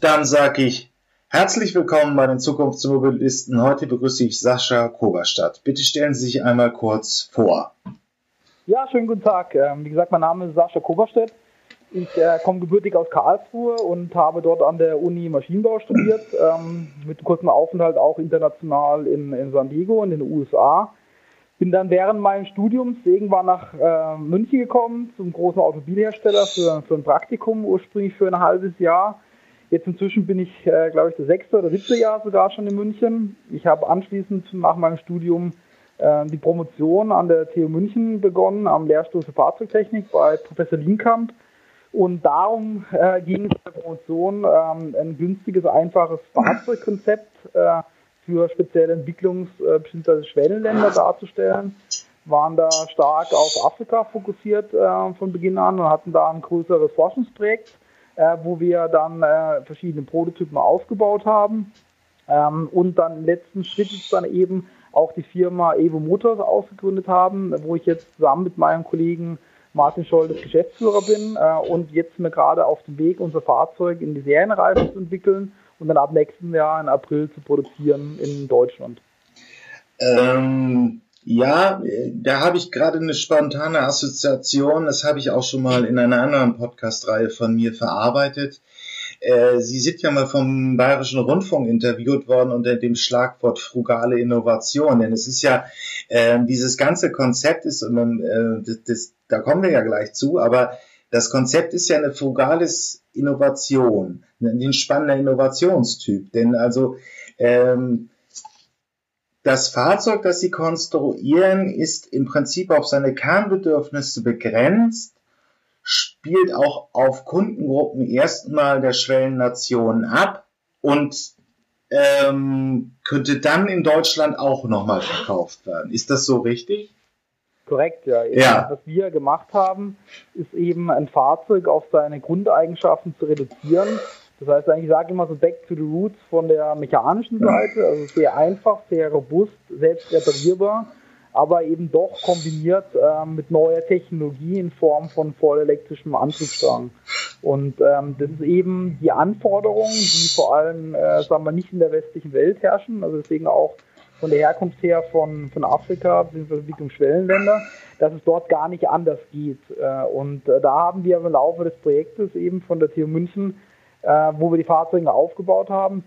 Dann sage ich herzlich willkommen bei den Zukunftsmobilisten. Heute begrüße ich Sascha Koberstadt. Bitte stellen Sie sich einmal kurz vor. Ja, schönen guten Tag. Ähm, wie gesagt, mein Name ist Sascha Koberstadt. Ich äh, komme gebürtig aus Karlsruhe und habe dort an der Uni Maschinenbau studiert, ähm, mit kurzen Aufenthalt auch international in, in San Diego in den USA. Bin dann während meines Studiums irgendwann nach äh, München gekommen, zum großen Automobilhersteller für, für ein Praktikum, ursprünglich für ein halbes Jahr. Jetzt inzwischen bin ich, äh, glaube ich, das sechste oder siebte Jahr sogar schon in München. Ich habe anschließend nach meinem Studium äh, die Promotion an der TU München begonnen, am Lehrstuhl für Fahrzeugtechnik bei Professor Lienkamp und darum äh, ging es in der Promotion, ähm, ein günstiges, einfaches Fahrzeugkonzept äh, für spezielle Entwicklungs- äh, bzw. Schwellenländer darzustellen. Waren da stark auf Afrika fokussiert äh, von Beginn an und hatten da ein größeres Forschungsprojekt, äh, wo wir dann äh, verschiedene Prototypen aufgebaut haben. Ähm, und dann im letzten Schritt ist dann eben auch die Firma Evo Motors ausgegründet haben, wo ich jetzt zusammen mit meinem Kollegen Martin Scholl des Geschäftsführer bin äh, und jetzt mir gerade auf dem Weg, unser Fahrzeug in die Serienreife zu entwickeln und dann ab nächsten Jahr im April zu produzieren in Deutschland. Ähm, ja, da habe ich gerade eine spontane Assoziation. Das habe ich auch schon mal in einer anderen Podcast-Reihe von mir verarbeitet. Äh, Sie sind ja mal vom Bayerischen Rundfunk interviewt worden unter dem Schlagwort frugale Innovation. Denn es ist ja, äh, dieses ganze Konzept ist, äh, das, das, da kommen wir ja gleich zu, aber das Konzept ist ja eine frugales Innovation, ein spannender Innovationstyp. Denn also ähm, das Fahrzeug, das Sie konstruieren, ist im Prinzip auf seine Kernbedürfnisse begrenzt spielt auch auf Kundengruppen erstmal der Schwellennationen ab und ähm, könnte dann in Deutschland auch nochmal verkauft werden. Ist das so richtig? Korrekt, ja. ja. Was wir gemacht haben, ist eben ein Fahrzeug auf seine Grundeigenschaften zu reduzieren. Das heißt, ich sage immer so back to the roots von der mechanischen Seite, also sehr einfach, sehr robust, selbst reparierbar aber eben doch kombiniert äh, mit neuer Technologie in Form von vollelektrischem Antriebsstrang. Und ähm, das ist eben die Anforderung, die vor allem, äh, sagen wir, nicht in der westlichen Welt herrschen, also deswegen auch von der Herkunft her von, von Afrika bzw. Entwicklungsschwellenländer, dass es dort gar nicht anders geht. Äh, und äh, da haben wir im Laufe des Projektes eben von der TU München, äh, wo wir die Fahrzeuge aufgebaut haben,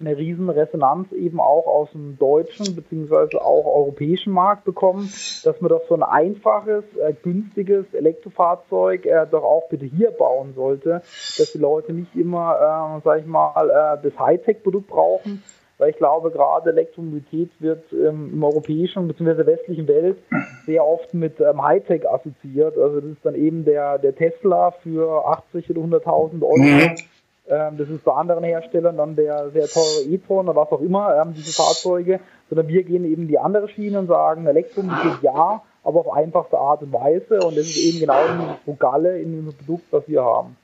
eine riesen Resonanz eben auch aus dem deutschen beziehungsweise auch europäischen Markt bekommen, dass man doch so ein einfaches, äh, günstiges Elektrofahrzeug äh, doch auch bitte hier bauen sollte, dass die Leute nicht immer, äh, sag ich mal, äh, das Hightech-Produkt brauchen, weil ich glaube, gerade Elektromobilität wird ähm, im europäischen bzw. westlichen Welt sehr oft mit ähm, Hightech assoziiert. Also das ist dann eben der, der Tesla für 80 oder 100.000 Euro. Ähm, das ist bei anderen Herstellern dann der sehr teure e-tron oder was auch immer, ähm, diese Fahrzeuge, sondern wir gehen eben die andere Schiene und sagen, Elektromobilität ja, aber auf einfachste Art und Weise und das ist eben genau das Programme in dem Produkt, was wir haben.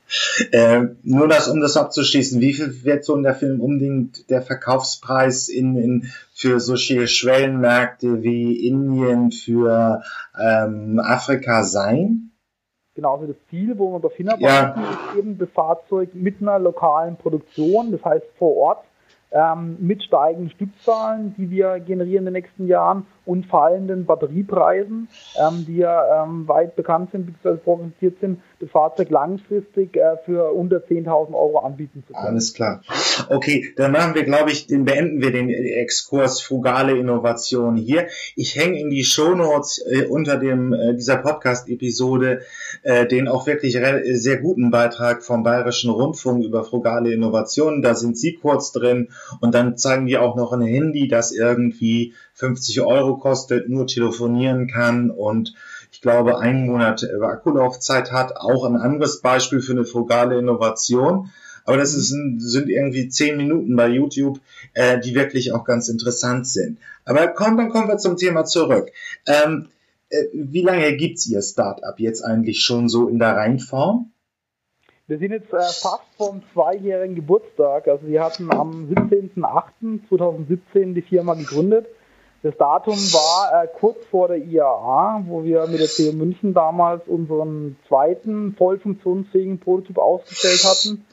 Äh, nur das, um das abzuschließen, wie viel wird so in der Film unbedingt der Verkaufspreis in, in, für solche Schwellenmärkte wie Indien, für ähm, Afrika sein? Genauso das Ziel, wo wir darauf hinarbeiten, ja. ist eben das Fahrzeug mit einer lokalen Produktion, das heißt vor Ort, ähm, mit steigenden Stückzahlen, die wir generieren in den nächsten Jahren und fallenden Batteriepreisen, ähm, die ja ähm, weit bekannt sind bzw. prognostiziert sind, das Fahrzeug langfristig äh, für unter 10.000 Euro anbieten zu können. Alles klar. Okay, dann machen wir, glaube ich, den beenden wir den Exkurs frugale Innovation hier. Ich hänge in die Shownotes äh, unter dem äh, dieser Podcast-Episode äh, den auch wirklich sehr guten Beitrag vom Bayerischen Rundfunk über frugale Innovationen. Da sind Sie kurz drin und dann zeigen die auch noch ein Handy, das irgendwie 50 Euro kostet, nur telefonieren kann und ich glaube, einen Monat Akkulaufzeit hat. Auch ein anderes Beispiel für eine frugale Innovation. Aber das ist, sind irgendwie zehn Minuten bei YouTube, äh, die wirklich auch ganz interessant sind. Aber komm, dann kommen wir zum Thema zurück. Ähm, äh, wie lange gibt's Ihr Startup jetzt eigentlich schon so in der Reinform? Wir sind jetzt äh, fast vom zweijährigen Geburtstag. Also wir hatten am 17.08.2017 die Firma gegründet. Das Datum war äh, kurz vor der IAA, wo wir mit der TU München damals unseren zweiten voll funktionsfähigen Prototyp ausgestellt hatten.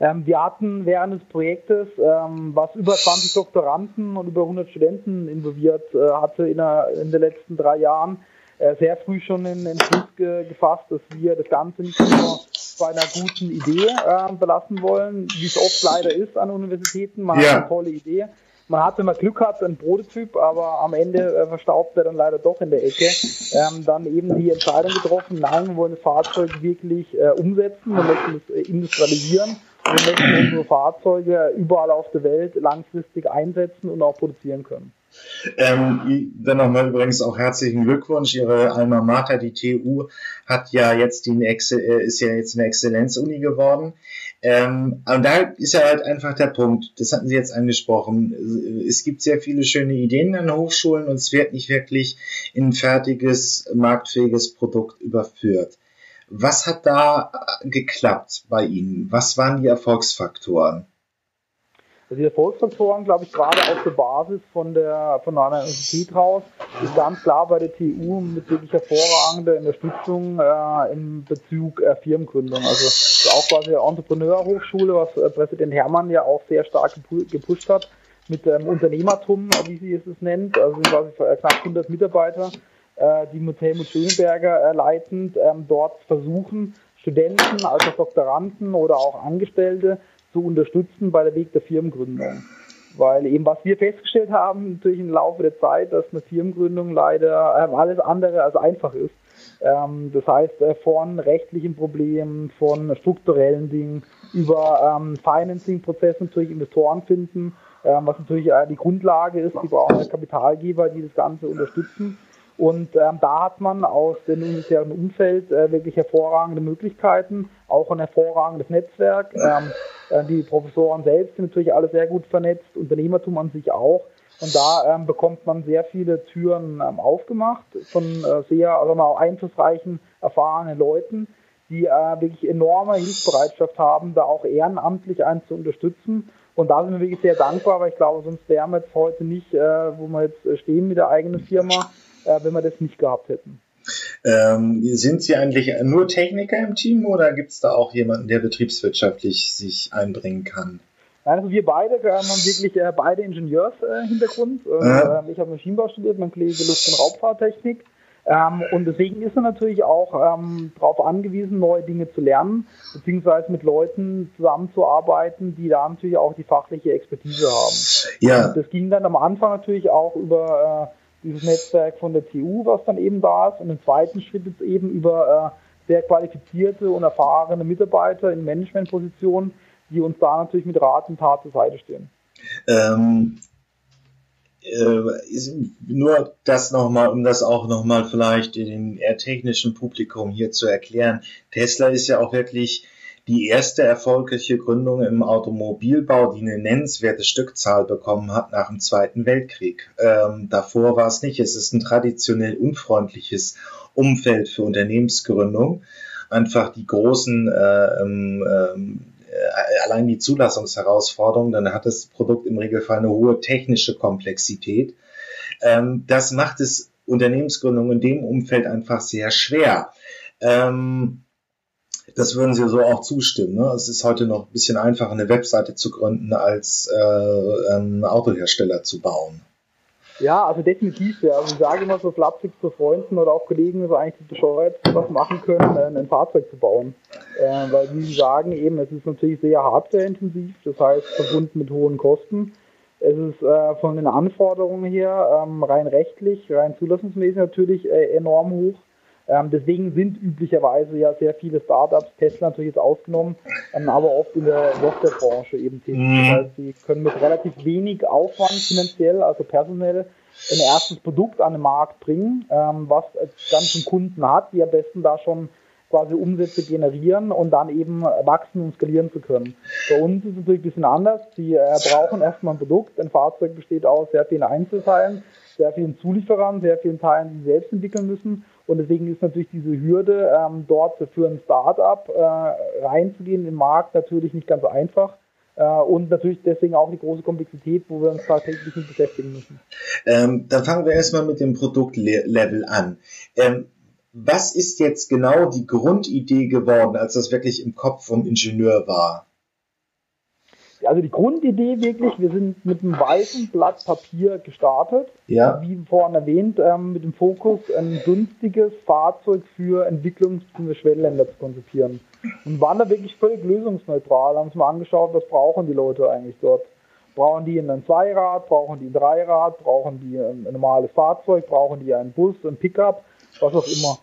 Ähm, wir hatten während des Projektes, ähm, was über 20 Doktoranden und über 100 Studenten involviert äh, hatte in, der, in den letzten drei Jahren, äh, sehr früh schon den Entschluss ge gefasst, dass wir das Ganze nicht nur bei einer guten Idee äh, belassen wollen, wie es oft leider ist an Universitäten. Man ja. hat eine tolle Idee. Man hat, wenn man Glück hat, einen Prototyp, aber am Ende äh, verstaubt er dann leider doch in der Ecke. Ähm, dann eben die Entscheidung getroffen, nein, wir wollen das Fahrzeug wirklich äh, umsetzen, wir möchten es äh, industrialisieren wir möchten unsere Fahrzeuge überall auf der Welt langfristig einsetzen und auch produzieren können. Ähm, dann nochmal übrigens auch herzlichen Glückwunsch. Ihre Alma Mater, die TU, hat ja jetzt die äh, ist ja jetzt eine Exzellenzuni geworden. Ähm, und da ist ja halt einfach der Punkt, das hatten Sie jetzt angesprochen. Es gibt sehr viele schöne Ideen an Hochschulen und es wird nicht wirklich in ein fertiges, marktfähiges Produkt überführt. Was hat da geklappt bei Ihnen? Was waren die Erfolgsfaktoren? Also die Erfolgsfaktoren, glaube ich, gerade auf der Basis von der von einer Universität raus, ist ganz klar bei der TU mit wirklich hervorragender Unterstützung äh, im Bezug äh, Firmengründung. Also auch quasi Entrepreneur-Hochschule, was äh, Präsident Hermann ja auch sehr stark gepusht hat mit ähm, Unternehmertum, wie sie es nennt. Also sind quasi knapp 100 Mitarbeiter, äh, die mit Helmut Schönberger äh, leitend ähm, dort versuchen, Studenten, also Doktoranden oder auch Angestellte zu unterstützen bei der Weg der Firmengründung. Weil eben, was wir festgestellt haben, natürlich im Laufe der Zeit, dass eine Firmengründung leider äh, alles andere als einfach ist. Ähm, das heißt, äh, von rechtlichen Problemen, von strukturellen Dingen, über ähm, Financing-Prozessen natürlich Investoren finden, ähm, was natürlich äh, die Grundlage ist. Die brauchen Kapitalgeber, die das Ganze unterstützen. Und ähm, da hat man aus dem universitären Umfeld äh, wirklich hervorragende Möglichkeiten, auch ein hervorragendes Netzwerk. Ähm, äh, die Professoren selbst sind natürlich alle sehr gut vernetzt, Unternehmertum an sich auch. Und da ähm, bekommt man sehr viele Türen ähm, aufgemacht von äh, sehr also auch einflussreichen, erfahrenen Leuten, die äh, wirklich enorme Hilfsbereitschaft haben, da auch ehrenamtlich einen zu unterstützen. Und da sind wir wirklich sehr dankbar, weil ich glaube, sonst wären wir jetzt heute nicht, äh, wo wir jetzt stehen mit der eigenen Firma äh, wenn wir das nicht gehabt hätten. Ähm, sind Sie eigentlich nur Techniker im Team oder gibt es da auch jemanden, der betriebswirtschaftlich sich einbringen kann? Nein, also wir beide haben wirklich äh, beide Ingenieurshintergrund. Äh, äh, ich habe Maschinenbau studiert, mein Kollege Luft- und Raubfahrttechnik. Ähm, und deswegen ist er natürlich auch ähm, darauf angewiesen, neue Dinge zu lernen, beziehungsweise mit Leuten zusammenzuarbeiten, die da natürlich auch die fachliche Expertise haben. Ja. Und das ging dann am Anfang natürlich auch über äh, dieses Netzwerk von der TU, was dann eben da ist. Und im zweiten Schritt jetzt eben über äh, sehr qualifizierte und erfahrene Mitarbeiter in Managementpositionen, die uns da natürlich mit Rat und Tat zur Seite stehen. Ähm, äh, nur das nochmal, um das auch nochmal vielleicht den eher technischen Publikum hier zu erklären. Tesla ist ja auch wirklich die erste erfolgreiche Gründung im Automobilbau, die eine nennenswerte Stückzahl bekommen hat nach dem Zweiten Weltkrieg. Ähm, davor war es nicht. Es ist ein traditionell unfreundliches Umfeld für Unternehmensgründung. Einfach die großen, äh, ähm, äh, allein die Zulassungsherausforderungen, dann hat das Produkt im Regelfall eine hohe technische Komplexität. Ähm, das macht es Unternehmensgründung in dem Umfeld einfach sehr schwer. Ähm, das würden Sie so auch zustimmen. Ne? Es ist heute noch ein bisschen einfacher, eine Webseite zu gründen, als äh, einen Autohersteller zu bauen. Ja, also definitiv. Ja. Also ich sage immer so flapsig zu Freunden oder auch Kollegen, so eigentlich bescheuert, was machen können, äh, ein Fahrzeug zu bauen. Äh, weil wie Sie sagen, eben, es ist natürlich sehr hardwareintensiv, das heißt verbunden mit hohen Kosten. Es ist äh, von den Anforderungen her ähm, rein rechtlich, rein zulassungsmäßig natürlich äh, enorm hoch. Ähm, deswegen sind üblicherweise ja sehr viele Startups, Tesla natürlich jetzt ausgenommen, ähm, aber oft in der Softwarebranche eben tätig. Mhm. Das heißt, sie können mit relativ wenig Aufwand finanziell, also personell, ein erstes Produkt an den Markt bringen, ähm, was dann schon Kunden hat, die am besten da schon quasi Umsätze generieren und dann eben wachsen und skalieren zu können. Bei uns ist es natürlich ein bisschen anders. Sie äh, brauchen erstmal ein Produkt. Ein Fahrzeug besteht aus sehr vielen Einzelteilen, sehr vielen Zulieferern, sehr vielen Teilen, die sie selbst entwickeln müssen. Und deswegen ist natürlich diese Hürde, ähm, dort für ein Start-up äh, reinzugehen in den Markt, natürlich nicht ganz einfach. Äh, und natürlich deswegen auch die große Komplexität, wo wir uns tatsächlich mit beschäftigen müssen. Ähm, dann fangen wir erstmal mit dem Produktlevel an. Ähm, was ist jetzt genau die Grundidee geworden, als das wirklich im Kopf vom Ingenieur war? Also die Grundidee wirklich, wir sind mit einem weißen Blatt Papier gestartet. Ja. Wie vorhin erwähnt, ähm, mit dem Fokus, ein günstiges Fahrzeug für Entwicklungs- bzw. Schwellenländer zu konzipieren. Und waren da wirklich völlig lösungsneutral, haben uns mal angeschaut, was brauchen die Leute eigentlich dort. Brauchen die ein Zweirad, brauchen die ein Dreirad, brauchen die ein normales Fahrzeug, brauchen die einen Bus, ein Pickup, was auch immer.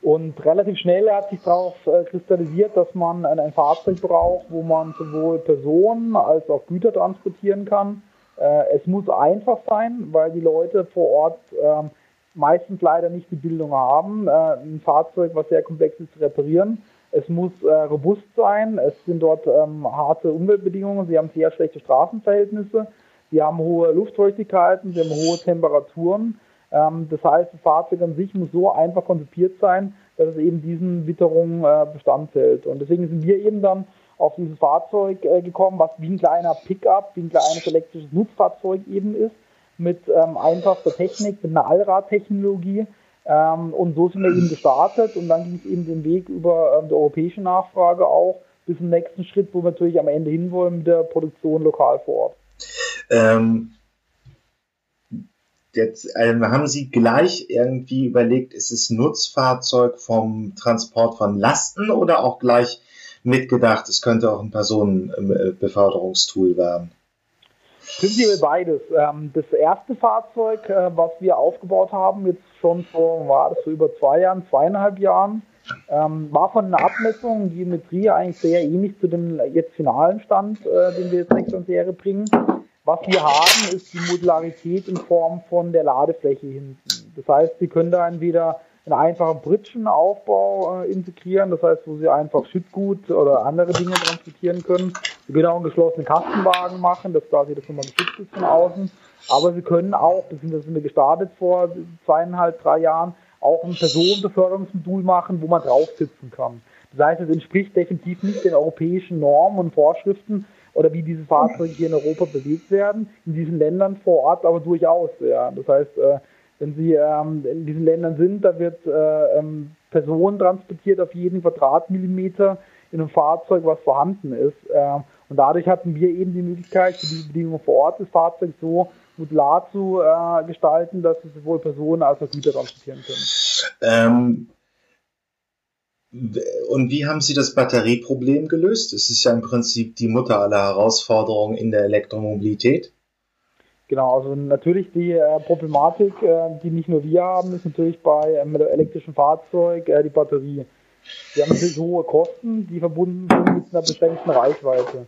Und relativ schnell hat sich darauf äh, kristallisiert, dass man ein, Fahrzeug braucht, wo man sowohl Personen als auch Güter transportieren kann. Äh, es muss einfach sein, weil die Leute vor Ort äh, meistens leider nicht die Bildung haben, äh, ein Fahrzeug, was sehr komplex ist, zu reparieren. Es muss robust sein, es sind dort ähm, harte Umweltbedingungen, sie haben sehr schlechte Straßenverhältnisse, sie haben hohe Luftfeuchtigkeiten, sie haben hohe Temperaturen. Ähm, das heißt, das Fahrzeug an sich muss so einfach konzipiert sein, dass es eben diesen Witterungen äh, bestandsfällt. Und deswegen sind wir eben dann auf dieses Fahrzeug äh, gekommen, was wie ein kleiner Pickup, wie ein kleines elektrisches Nutzfahrzeug eben ist, mit ähm, einfachster Technik, mit einer Allradtechnologie. Ähm, und so sind wir eben gestartet und dann ging es eben den Weg über ähm, die europäische Nachfrage auch bis zum nächsten Schritt, wo wir natürlich am Ende hinwollen mit der Produktion lokal vor Ort. Ähm, Jetzt ähm, haben Sie gleich irgendwie überlegt, ist es Nutzfahrzeug vom Transport von Lasten oder auch gleich mitgedacht, es könnte auch ein Personenbeförderungstool werden? Prinzipiell beides. Ähm, das erste Fahrzeug, äh, was wir aufgebaut haben, jetzt schon vor, war das so über zwei Jahren, zweieinhalb Jahren, ähm, war von einer Abmessung, Geometrie eigentlich sehr ähnlich zu dem jetzt finalen Stand, äh, den wir jetzt nächste Serie bringen. Was wir haben, ist die Modularität in Form von der Ladefläche hinten. Das heißt, Sie können da entweder einen einfachen Britschenaufbau äh, integrieren, das heißt, wo Sie einfach Schüttgut oder andere Dinge transportieren können. Sie können auch einen geschlossenen Kastenwagen machen, dass quasi das nochmal geschützt ist von außen. Aber Sie können auch, beziehungsweise sind wir gestartet vor zweieinhalb, drei Jahren, auch ein Personenbeförderungsmodul machen, wo man drauf sitzen kann. Das heißt, es entspricht definitiv nicht den europäischen Normen und Vorschriften, oder wie diese Fahrzeuge hier in Europa bewegt werden, in diesen Ländern vor Ort aber durchaus. Ja. Das heißt, äh, wenn Sie ähm, in diesen Ländern sind, da wird äh, ähm, Personen transportiert auf jeden Quadratmillimeter in einem Fahrzeug, was vorhanden ist. Äh, und dadurch hatten wir eben die Möglichkeit, für diese Bedingungen vor Ort das Fahrzeug so modular zu äh, gestalten, dass wir sowohl Personen als auch Güter transportieren können. Ähm, und wie haben Sie das Batterieproblem gelöst? Es ist ja im Prinzip die Mutter aller Herausforderungen in der Elektromobilität. Genau, also natürlich die äh, Problematik, äh, die nicht nur wir haben, ist natürlich bei ähm, elektrischen Fahrzeug äh, die Batterie. Wir haben natürlich hohe Kosten, die verbunden sind mit einer beschränkten Reichweite.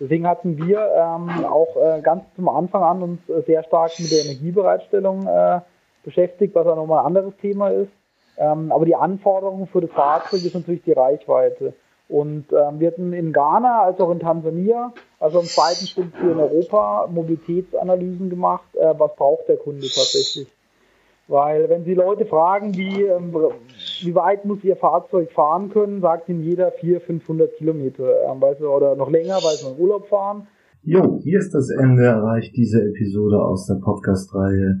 Deswegen hatten wir ähm, auch äh, ganz zum Anfang an uns äh, sehr stark mit der Energiebereitstellung äh, beschäftigt, was auch nochmal ein anderes Thema ist. Ähm, aber die Anforderung für das Fahrzeug ist natürlich die Reichweite. Und ähm, wir hatten in Ghana als auch in Tansania, also im zweiten Schritt hier in Europa, Mobilitätsanalysen gemacht, äh, was braucht der Kunde tatsächlich. Weil wenn Sie Leute fragen, wie, ähm, wie weit muss Ihr Fahrzeug fahren können, sagt Ihnen jeder 400, 500 Kilometer ähm, weil sie, oder noch länger, weil Sie in Urlaub fahren. Jo, hier ist das Ende erreicht diese Episode aus der Podcast-Reihe